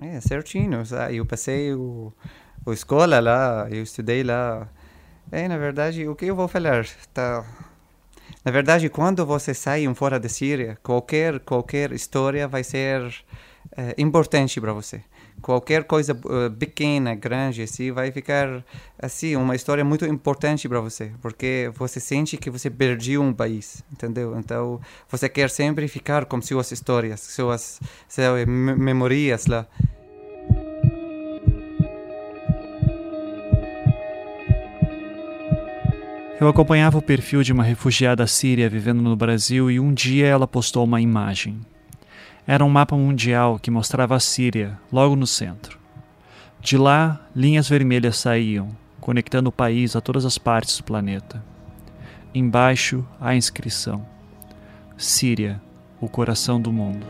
É, certinho. Eu passei o, o escola lá, eu estudei lá. É, na verdade, o que eu vou falar? Tá... Na verdade, quando você sai fora da Síria, qualquer, qualquer história vai ser é, importante para você qualquer coisa uh, pequena, grande, assim, vai ficar assim uma história muito importante para você, porque você sente que você perdeu um país, entendeu? Então você quer sempre ficar com suas histórias, suas, suas memórias lá. Eu acompanhava o perfil de uma refugiada síria vivendo no Brasil e um dia ela postou uma imagem. Era um mapa mundial que mostrava a Síria, logo no centro. De lá, linhas vermelhas saíam, conectando o país a todas as partes do planeta. Embaixo, a inscrição: Síria, o coração do mundo.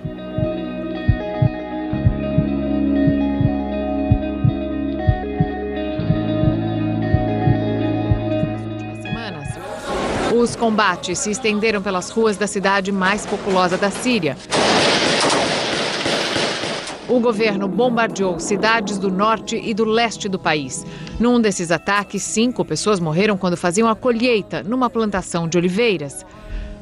Os combates se estenderam pelas ruas da cidade mais populosa da Síria, o governo bombardeou cidades do norte e do leste do país. Num desses ataques, cinco pessoas morreram quando faziam a colheita numa plantação de oliveiras.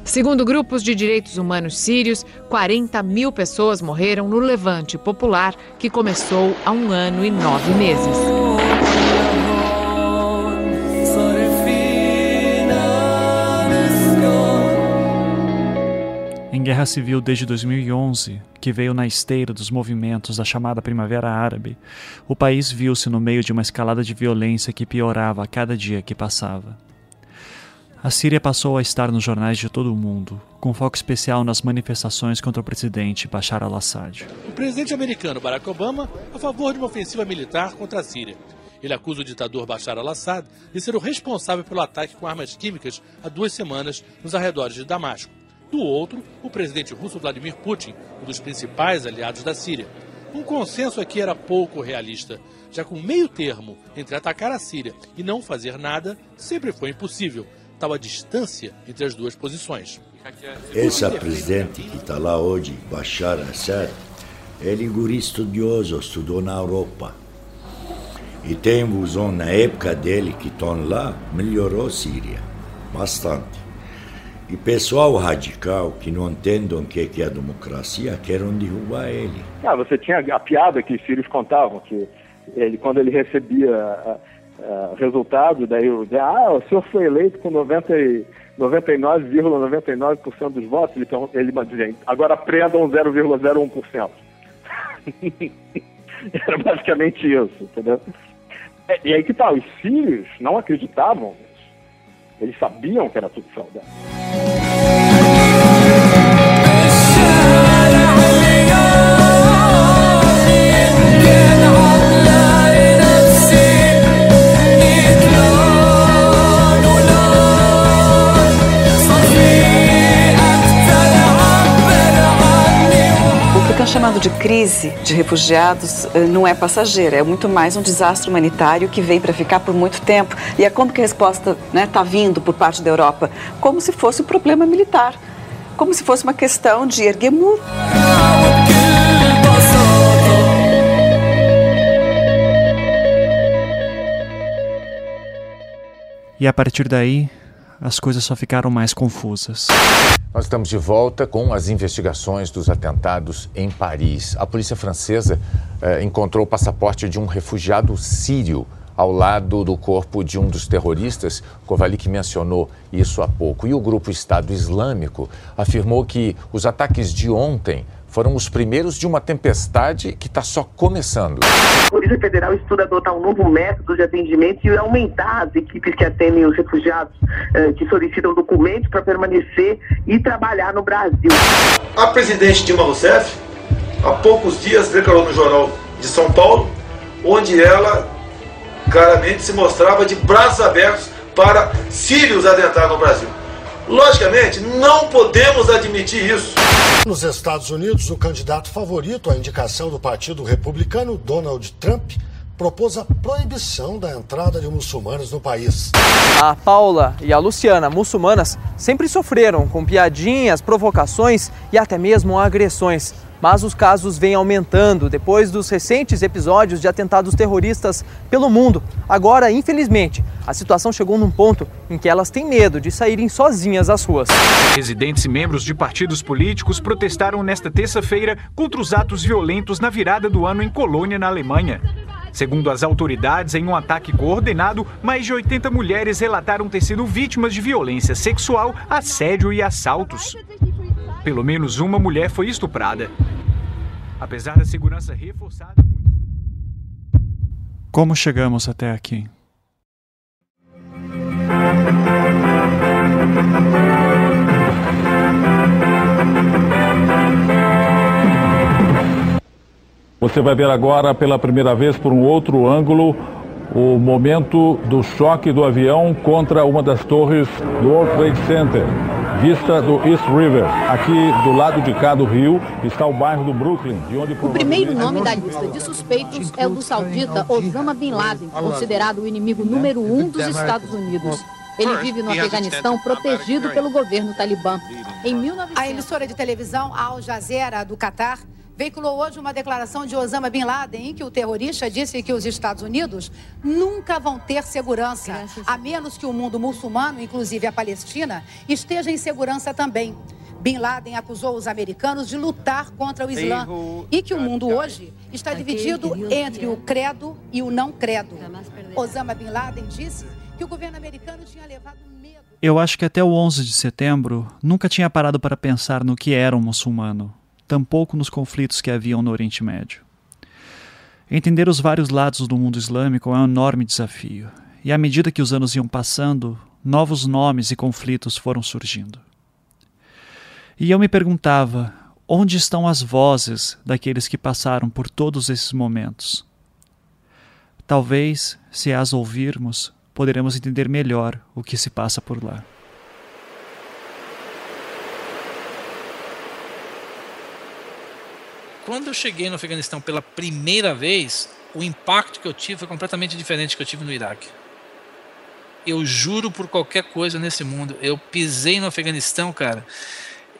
Segundo grupos de direitos humanos sírios, 40 mil pessoas morreram no levante popular que começou há um ano e nove meses. Guerra civil desde 2011, que veio na esteira dos movimentos da chamada Primavera Árabe, o país viu-se no meio de uma escalada de violência que piorava a cada dia que passava. A Síria passou a estar nos jornais de todo o mundo, com foco especial nas manifestações contra o presidente Bashar al-Assad. O presidente americano Barack Obama a favor de uma ofensiva militar contra a Síria. Ele acusa o ditador Bashar al-Assad de ser o responsável pelo ataque com armas químicas há duas semanas nos arredores de Damasco. Do outro, o presidente russo Vladimir Putin, um dos principais aliados da Síria. Um consenso aqui era pouco realista, já que um meio termo entre atacar a Síria e não fazer nada sempre foi impossível, tal a distância entre as duas posições. Esse presidente que está lá hoje, Bashar Assad, ele é um estudioso, estudou na Europa. E tem visão na época dele que estão lá, melhorou a Síria, bastante. E pessoal radical que não entendem o que é a democracia querem derrubar ele. Ah, você tinha a piada que os sírios contavam, que ele, quando ele recebia uh, uh, resultado, daí ah, o senhor foi eleito com 99,99% ,99 dos votos, então ele dizia, agora prendam 0,01%. Era basicamente isso, entendeu? E aí que tal, tá, os sírios não acreditavam eles sabiam que era tudo Yeah. Fraude. chamado de crise de refugiados eh, não é passageira, é muito mais um desastre humanitário que vem para ficar por muito tempo. E é como que a resposta está né, tá vindo por parte da Europa? Como se fosse um problema militar, como se fosse uma questão de erguer muro. E a partir daí, as coisas só ficaram mais confusas. Nós estamos de volta com as investigações dos atentados em Paris. A polícia francesa eh, encontrou o passaporte de um refugiado sírio ao lado do corpo de um dos terroristas. Kovalik mencionou isso há pouco. E o grupo Estado Islâmico afirmou que os ataques de ontem foram os primeiros de uma tempestade que está só começando. A Polícia Federal estuda adotar um novo método de atendimento e aumentar as equipes que atendem os refugiados eh, que solicitam documentos para permanecer e trabalhar no Brasil. A presidente Dilma Rousseff, há poucos dias, declarou no Jornal de São Paulo, onde ela claramente se mostrava de braços abertos para sírios adentrar no Brasil. Logicamente, não podemos admitir isso. Nos Estados Unidos, o candidato favorito à indicação do Partido Republicano, Donald Trump, propôs a proibição da entrada de muçulmanos no país. A Paula e a Luciana, muçulmanas, sempre sofreram com piadinhas, provocações e até mesmo agressões. Mas os casos vêm aumentando depois dos recentes episódios de atentados terroristas pelo mundo. Agora, infelizmente, a situação chegou num ponto em que elas têm medo de saírem sozinhas às ruas. Residentes e membros de partidos políticos protestaram nesta terça-feira contra os atos violentos na virada do ano em Colônia, na Alemanha. Segundo as autoridades, em um ataque coordenado, mais de 80 mulheres relataram ter sido vítimas de violência sexual, assédio e assaltos. Pelo menos uma mulher foi estuprada. Apesar da segurança reforçada. Como chegamos até aqui? Você vai ver agora pela primeira vez por um outro ângulo o momento do choque do avião contra uma das torres do World Trade Center, vista do East River. Aqui do lado de cá do rio está o bairro do Brooklyn, de onde O primeiro nome da lista de suspeitos é o do saudita Osama Bin Laden, considerado o inimigo número um dos Estados Unidos. Ele vive no Afeganistão protegido pelo governo talibã. Em 1900... A emissora de televisão Al Jazeera do Catar veiculou hoje uma declaração de Osama Bin Laden em que o terrorista disse que os Estados Unidos nunca vão ter segurança, a menos que o mundo muçulmano, inclusive a Palestina, esteja em segurança também. Bin Laden acusou os americanos de lutar contra o Islã e que o mundo hoje está dividido entre o credo e o não credo. Osama Bin Laden disse que o governo americano tinha levado medo. Eu acho que até o 11 de setembro nunca tinha parado para pensar no que era um muçulmano tampouco nos conflitos que haviam no Oriente Médio. Entender os vários lados do mundo islâmico é um enorme desafio, e à medida que os anos iam passando, novos nomes e conflitos foram surgindo. E eu me perguntava: onde estão as vozes daqueles que passaram por todos esses momentos? Talvez, se as ouvirmos, poderemos entender melhor o que se passa por lá. Quando eu cheguei no Afeganistão pela primeira vez, o impacto que eu tive foi completamente diferente do que eu tive no Iraque. Eu juro por qualquer coisa nesse mundo. Eu pisei no Afeganistão, cara,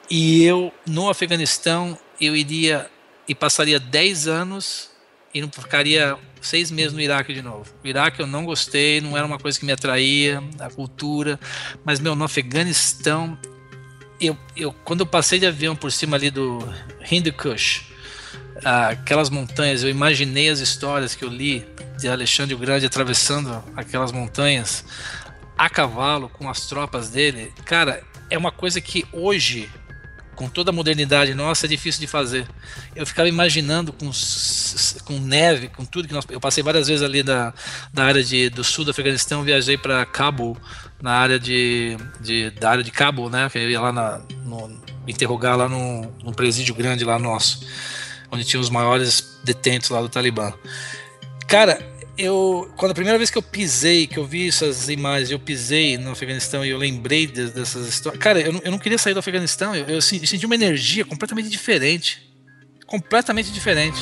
e eu, no Afeganistão, eu iria e passaria 10 anos e não ficaria seis meses no Iraque de novo. O Iraque eu não gostei, não era uma coisa que me atraía, a cultura, mas meu, no Afeganistão, eu, eu, quando eu passei de avião por cima ali do Hindu Kush, aquelas montanhas, eu imaginei as histórias que eu li de Alexandre o Grande atravessando aquelas montanhas a cavalo com as tropas dele. Cara, é uma coisa que hoje, com toda a modernidade nossa, é difícil de fazer. Eu ficava imaginando com, com neve, com tudo que nós. Eu passei várias vezes ali da, da área de, do sul do Afeganistão, viajei para Cabo, na área de, de, da área de Cabo, né? Que eu ia lá na, no, interrogar lá num, num presídio grande lá nosso onde tinha os maiores detentos lá do Talibã. Cara, eu quando a primeira vez que eu pisei, que eu vi essas imagens, eu pisei no Afeganistão e eu lembrei de, dessas histórias. Cara, eu, eu não queria sair do Afeganistão, eu, eu senti uma energia completamente diferente. Completamente diferente.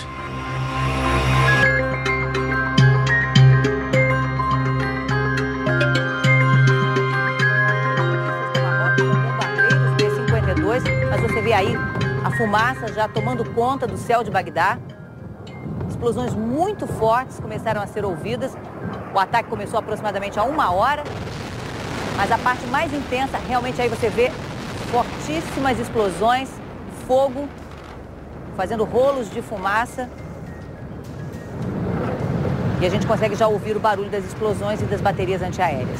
Mas você vê aí a fumaça já tomando conta do céu de Bagdá. Explosões muito fortes começaram a ser ouvidas. O ataque começou aproximadamente a uma hora, mas a parte mais intensa, realmente aí você vê fortíssimas explosões, fogo, fazendo rolos de fumaça. E a gente consegue já ouvir o barulho das explosões e das baterias antiaéreas.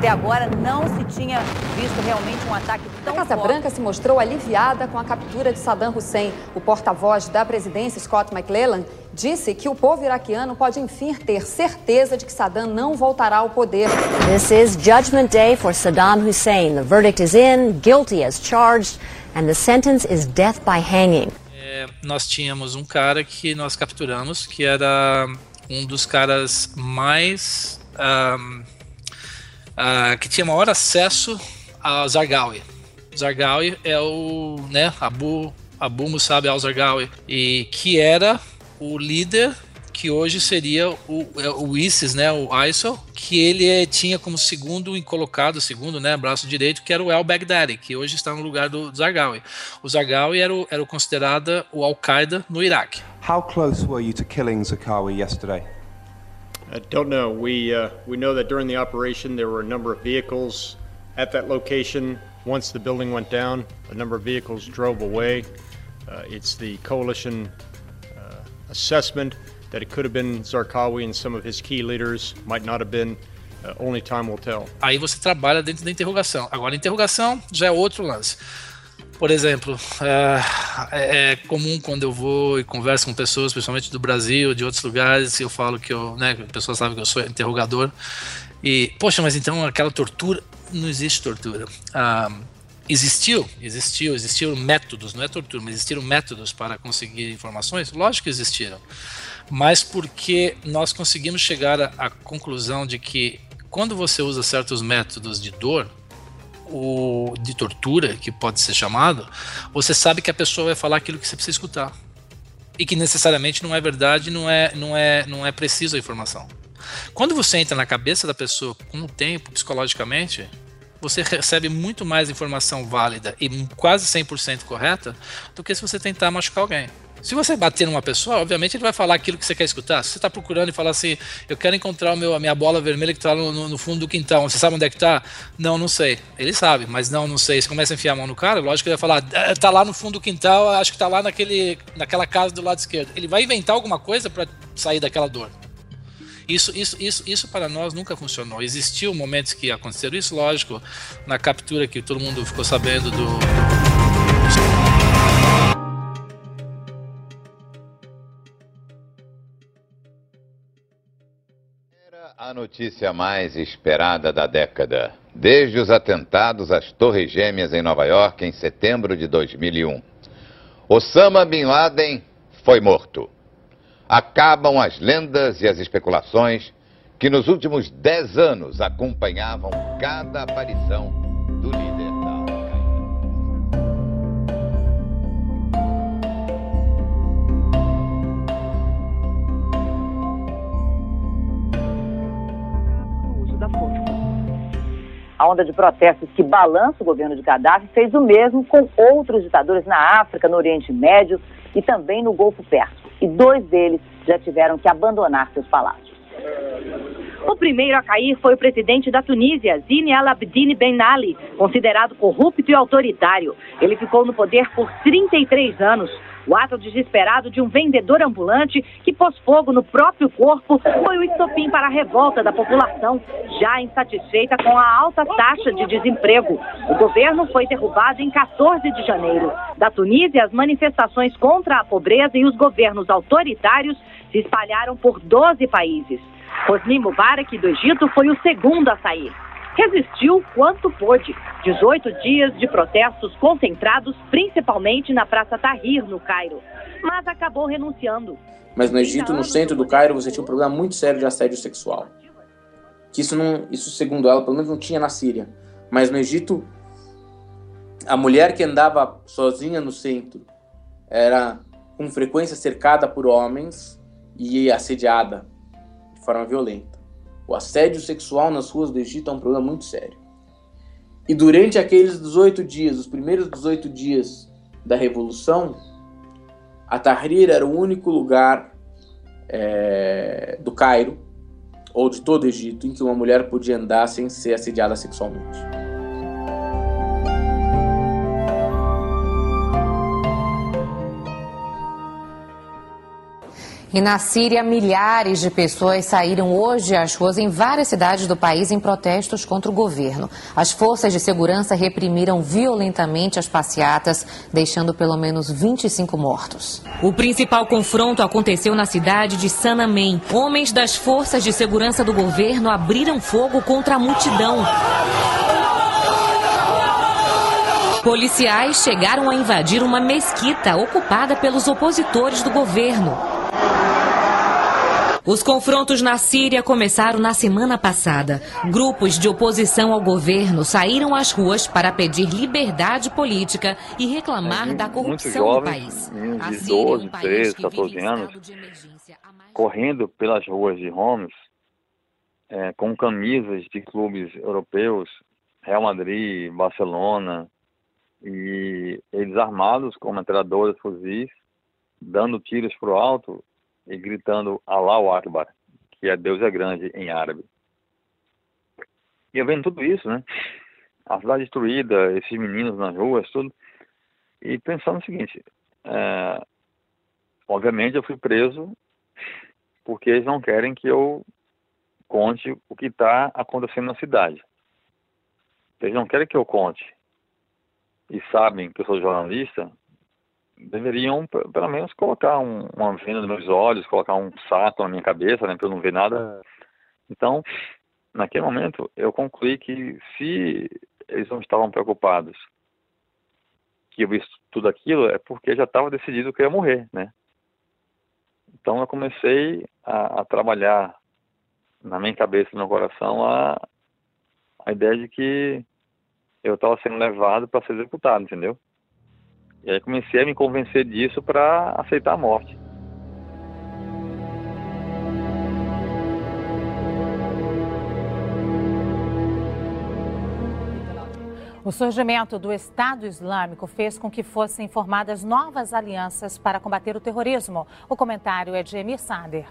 Até agora não se tinha visto realmente um ataque tão A Casa forte. Branca se mostrou aliviada com a captura de Saddam Hussein. O porta-voz da presidência, Scott McClellan, disse que o povo iraquiano pode enfim ter certeza de que Saddam não voltará ao poder. This is Judgment Day for Saddam Hussein. The verdict is in, guilty as charged, and the sentence is death by hanging. É, nós tínhamos um cara que nós capturamos, que era um dos caras mais. Um, uh, que tinha maior acesso a Zargawi. Zargawi é o né, Abu, Abu Musab al-Zargawi, e que era o líder que hoje seria o, é, o ISIS, né, o ISIL, que ele é, tinha como segundo colocado, segundo, né, braço direito, que era o El Baghdadi, que hoje está no lugar do Zarqawi. O Zarqawi era, o, era considerado o Al-Qaeda no Iraque. How close were you to killing Zarqawi yesterday? I don't know. We uh, we know that during the operation there were a number of vehicles at that location. Once the building went down, a number of vehicles drove away. Uh, it's the coalition uh, assessment that it could have been Zarqawi and some of his key leaders, might not have been. Uh, only time will tell. Aí você trabalha dentro da interrogação. Agora, a interrogação já é outro lance. Por exemplo, é, é, comum quando eu vou e converso com pessoas, principalmente do Brasil, de outros lugares, eu falo que eu, né, a pessoa sabe que eu sou interrogador. E, poxa, mas então aquela tortura. Não existe tortura. Ah, existiu, existiu, existiram métodos, não é tortura, mas existiram métodos para conseguir informações? Lógico que existiram. Mas porque nós conseguimos chegar à conclusão de que quando você usa certos métodos de dor, ou de tortura, que pode ser chamado, você sabe que a pessoa vai falar aquilo que você precisa escutar. E que necessariamente não é verdade, não é, não é, não é preciso a informação. Quando você entra na cabeça da pessoa com o tempo, psicologicamente, você recebe muito mais informação válida e quase 100% correta do que se você tentar machucar alguém. Se você bater numa pessoa, obviamente ele vai falar aquilo que você quer escutar. Se você está procurando e falar assim, eu quero encontrar meu, a minha bola vermelha que está no, no, fundo do quintal, você sabe onde é que está? Não, não sei. Ele sabe, mas não, não sei. Você começa a enfiar a mão no cara, lógico que ele vai falar, está é, lá no fundo do quintal, acho que está lá naquele, naquela casa do lado esquerdo. Ele vai inventar alguma coisa para sair daquela dor. Isso, isso, isso, isso para nós nunca funcionou. Existiu momentos que aconteceram isso, lógico, na captura que todo mundo ficou sabendo do A notícia mais esperada da década. Desde os atentados às Torres Gêmeas em Nova York em setembro de 2001. Osama Bin Laden foi morto. Acabam as lendas e as especulações que nos últimos dez anos acompanhavam cada aparição do líder. A onda de protestos que balança o governo de Gaddafi fez o mesmo com outros ditadores na África, no Oriente Médio e também no Golfo Pérsico. E dois deles já tiveram que abandonar seus palácios. O primeiro a cair foi o presidente da Tunísia, Zine Al Abidine Ben Ali, considerado corrupto e autoritário. Ele ficou no poder por 33 anos. O ato desesperado de um vendedor ambulante que pôs fogo no próprio corpo foi o estopim para a revolta da população, já insatisfeita com a alta taxa de desemprego. O governo foi derrubado em 14 de janeiro. Da Tunísia, as manifestações contra a pobreza e os governos autoritários se espalharam por 12 países. Hosni Mubarak, do Egito, foi o segundo a sair resistiu quanto pôde. 18 dias de protestos concentrados principalmente na Praça Tahrir, no Cairo. Mas acabou renunciando. Mas no Egito, no centro do Cairo, você tinha um problema muito sério de assédio sexual. Que isso, não, isso segundo ela, pelo menos não tinha na Síria. Mas no Egito, a mulher que andava sozinha no centro era com frequência cercada por homens e assediada forma violenta. O assédio sexual nas ruas do Egito é um problema muito sério. E durante aqueles 18 dias, os primeiros 18 dias da Revolução, a Tahrir era o único lugar é, do Cairo, ou de todo o Egito, em que uma mulher podia andar sem ser assediada sexualmente. E na Síria, milhares de pessoas saíram hoje às ruas em várias cidades do país em protestos contra o governo. As forças de segurança reprimiram violentamente as passeatas, deixando pelo menos 25 mortos. O principal confronto aconteceu na cidade de Sanamém. Homens das forças de segurança do governo abriram fogo contra a multidão. Policiais chegaram a invadir uma mesquita ocupada pelos opositores do governo. Os confrontos na Síria começaram na semana passada. Grupos de oposição ao governo saíram às ruas para pedir liberdade política e reclamar da corrupção jovens, do país. Meninos de 12, 13, 14 anos. correndo pelas ruas de Homs é, com camisas de clubes europeus, Real Madrid, Barcelona, e eles armados com metralhadoras, fuzis, dando tiros para o alto e gritando Allahu Akbar, que é Deus é grande em árabe. E eu vendo tudo isso, né? A cidade destruída, esses meninos nas ruas, tudo. E pensando o seguinte, é, obviamente eu fui preso porque eles não querem que eu conte o que está acontecendo na cidade. Eles não querem que eu conte e sabem que eu sou jornalista, deveriam pelo menos colocar um, uma venda nos meus olhos, colocar um saco na minha cabeça, né, para eu não ver nada. Então, naquele momento, eu concluí que se eles não estavam preocupados que eu vi tudo aquilo, é porque já estava decidido que eu ia morrer, né? Então eu comecei a, a trabalhar na minha cabeça, no meu coração, a, a ideia de que eu estava sendo levado para ser executado, entendeu? E aí comecei a me convencer disso para aceitar a morte. O surgimento do Estado Islâmico fez com que fossem formadas novas alianças para combater o terrorismo. O comentário é de Emir Sader.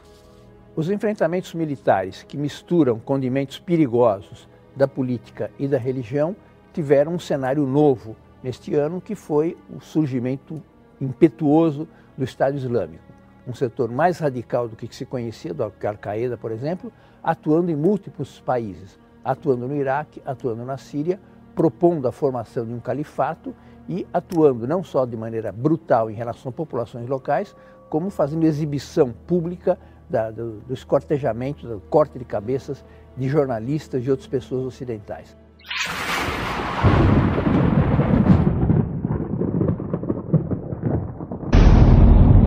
Os enfrentamentos militares que misturam condimentos perigosos da política e da religião tiveram um cenário novo neste ano, que foi o surgimento impetuoso do Estado Islâmico. Um setor mais radical do que se conhecia, do Al-Qaeda, por exemplo, atuando em múltiplos países, atuando no Iraque, atuando na Síria, propondo a formação de um califato e atuando não só de maneira brutal em relação a populações locais, como fazendo exibição pública da, do, do escortejamento, do corte de cabeças de jornalistas e outras pessoas ocidentais.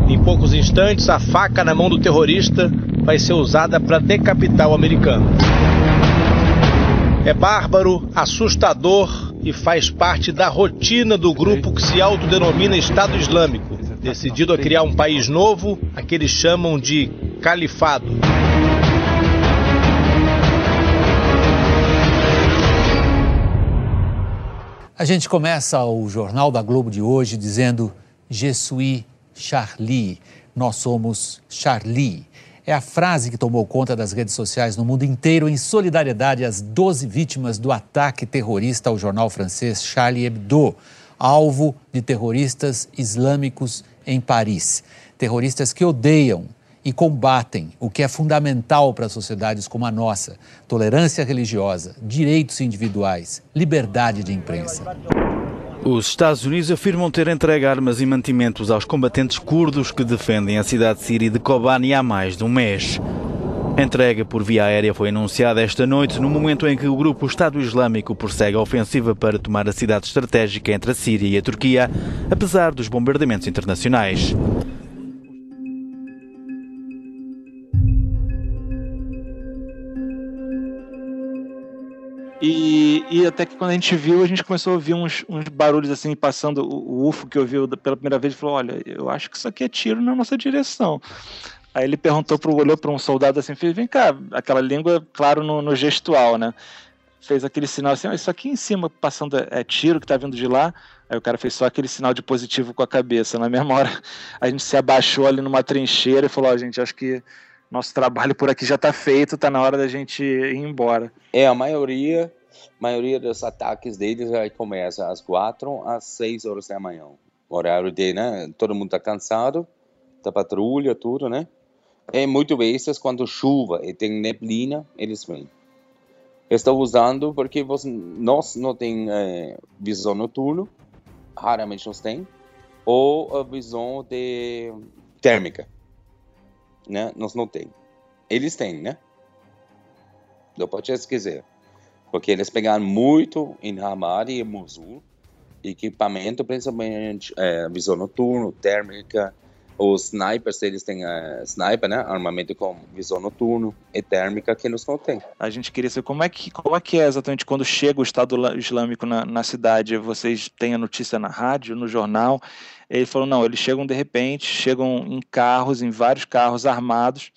Em poucos instantes, a faca na mão do terrorista vai ser usada para decapitar o americano. É bárbaro, assustador e faz parte da rotina do grupo que se autodenomina Estado Islâmico, decidido a criar um país novo, a que eles chamam de Califado. A gente começa o Jornal da Globo de hoje dizendo Je suis Charlie, nós somos Charlie. É a frase que tomou conta das redes sociais no mundo inteiro em solidariedade às 12 vítimas do ataque terrorista ao jornal francês Charlie Hebdo, alvo de terroristas islâmicos em Paris. Terroristas que odeiam e combatem o que é fundamental para sociedades como a nossa: tolerância religiosa, direitos individuais, liberdade de imprensa. Os Estados Unidos afirmam ter entregue armas e mantimentos aos combatentes curdos que defendem a cidade síria de Kobani há mais de um mês. A entrega por via aérea foi anunciada esta noite, no momento em que o grupo Estado Islâmico prossegue a ofensiva para tomar a cidade estratégica entre a Síria e a Turquia, apesar dos bombardeamentos internacionais. E, e, até que quando a gente viu, a gente começou a ouvir uns, uns barulhos assim, passando o, o UFO que ouviu pela primeira vez falou: Olha, eu acho que isso aqui é tiro na nossa direção. Aí ele perguntou, pro, olhou para um soldado assim, fez: Vem cá, aquela língua, claro, no, no gestual, né? Fez aquele sinal assim: oh, Isso aqui em cima passando é, é tiro que tá vindo de lá. Aí o cara fez só aquele sinal de positivo com a cabeça. Na mesma hora, a gente se abaixou ali numa trincheira e falou: Ó, oh, gente, acho que nosso trabalho por aqui já está feito, está na hora da gente ir embora. É, a maioria, maioria dos ataques deles já começa às quatro às seis horas da manhã. Horário de, né? Todo mundo está cansado, da patrulha, tudo, né? E muitas vezes, quando chuva e tem neblina, eles vêm. Estou usando porque você, nós não tem é, visão noturna, raramente nós tem, ou a visão de térmica né? Nós não tem. Eles têm, né? Não pode esquecer. Porque eles pegaram muito em Ramadi e Mosul, equipamento, principalmente é, visão noturna, térmica, os snipers, eles têm uh, sniper, né? Armamento com visão noturno e térmica que eles não têm. A gente queria saber como é que, como é, que é exatamente quando chega o Estado Islâmico na, na cidade. Vocês têm a notícia na rádio, no jornal. Ele falou: não, eles chegam de repente, chegam em carros, em vários carros armados,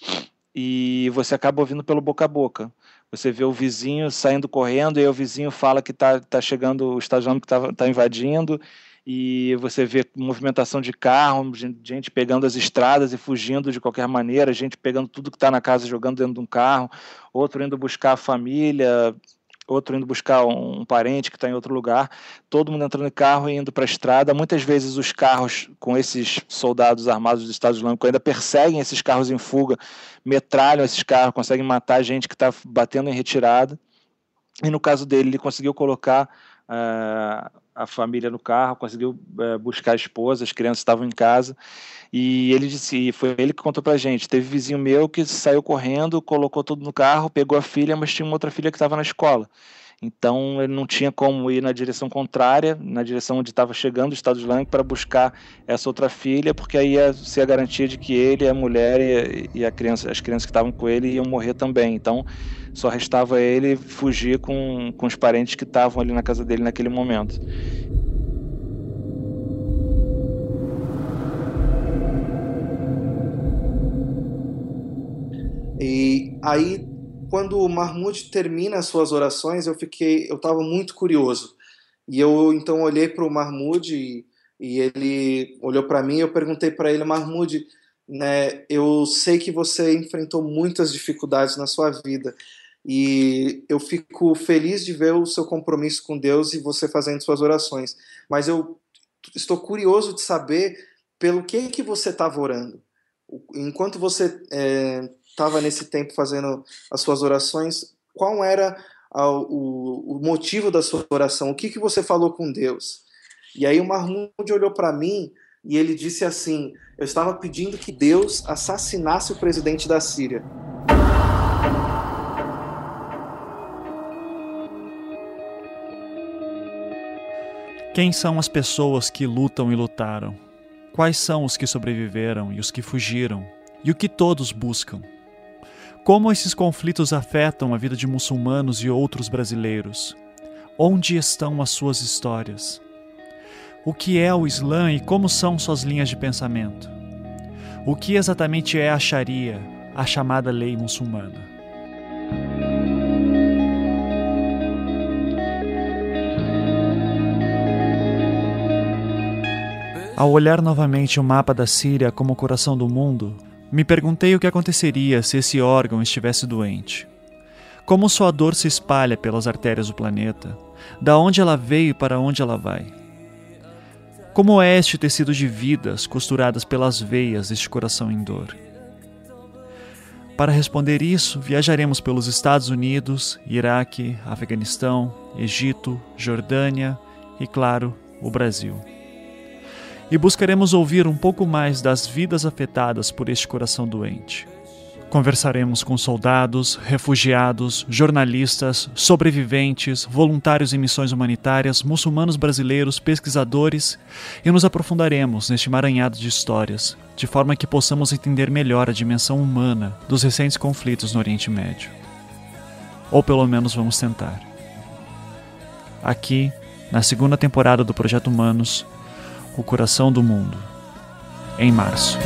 e você acaba ouvindo pelo boca a boca. Você vê o vizinho saindo correndo, e o vizinho fala que está tá chegando, o Estado Islâmico está tá invadindo, e você vê movimentação de carro, gente pegando as estradas e fugindo de qualquer maneira, gente pegando tudo que está na casa jogando dentro de um carro, outro indo buscar a família, outro indo buscar um parente que está em outro lugar, todo mundo entrando em carro e indo para a estrada. Muitas vezes os carros com esses soldados armados do Estado Islâmico ainda perseguem esses carros em fuga, metralham esses carros, conseguem matar gente que está batendo em retirada. E no caso dele, ele conseguiu colocar uh, a família no carro, conseguiu uh, buscar a esposa, as crianças estavam em casa. E ele disse, foi ele que contou pra gente. Teve vizinho meu que saiu correndo, colocou tudo no carro, pegou a filha, mas tinha uma outra filha que estava na escola. Então ele não tinha como ir na direção contrária, na direção onde estava chegando o Estado Islâmico, para buscar essa outra filha, porque aí ia ser a garantia de que ele, a mulher e, e a criança, as crianças que estavam com ele iam morrer também. Então só restava ele fugir com, com os parentes que estavam ali na casa dele naquele momento. E aí, quando o Mahmoud termina as suas orações, eu fiquei, eu estava muito curioso. E eu então olhei para o Mahmoud e, e, ele olhou para mim. E eu perguntei para ele, Mahmoud, né, eu sei que você enfrentou muitas dificuldades na sua vida e eu fico feliz de ver o seu compromisso com Deus e você fazendo suas orações. Mas eu estou curioso de saber pelo que que você estava orando. Enquanto você estava nesse tempo fazendo as suas orações, qual era a, o, o, motivo da sua oração? O que que você falou com Deus? E aí o Mahmoud olhou para mim e ele disse assim: Eu estava pedindo que Deus assassinasse o presidente da Síria. Quem são as pessoas que lutam e lutaram? Quais são os que sobreviveram e os que fugiram? E o que todos buscam? Como esses conflitos afetam a vida de muçulmanos e outros brasileiros? Onde estão as suas histórias? O que é o Islã e como são suas linhas de pensamento? O que exatamente é a Sharia, a chamada lei muçulmana? Ao olhar novamente o mapa da Síria como o coração do mundo, me perguntei o que aconteceria se esse órgão estivesse doente. Como sua dor se espalha pelas artérias do planeta, da onde ela veio e para onde ela vai. Como é este tecido de vidas costuradas pelas veias deste coração em dor? Para responder isso, viajaremos pelos Estados Unidos, Iraque, Afeganistão, Egito, Jordânia e, claro, o Brasil e buscaremos ouvir um pouco mais das vidas afetadas por este coração doente. Conversaremos com soldados, refugiados, jornalistas, sobreviventes, voluntários em missões humanitárias, muçulmanos brasileiros, pesquisadores e nos aprofundaremos neste emaranhado de histórias, de forma que possamos entender melhor a dimensão humana dos recentes conflitos no Oriente Médio. Ou pelo menos vamos tentar. Aqui, na segunda temporada do Projeto Humanos, o Coração do Mundo, em março.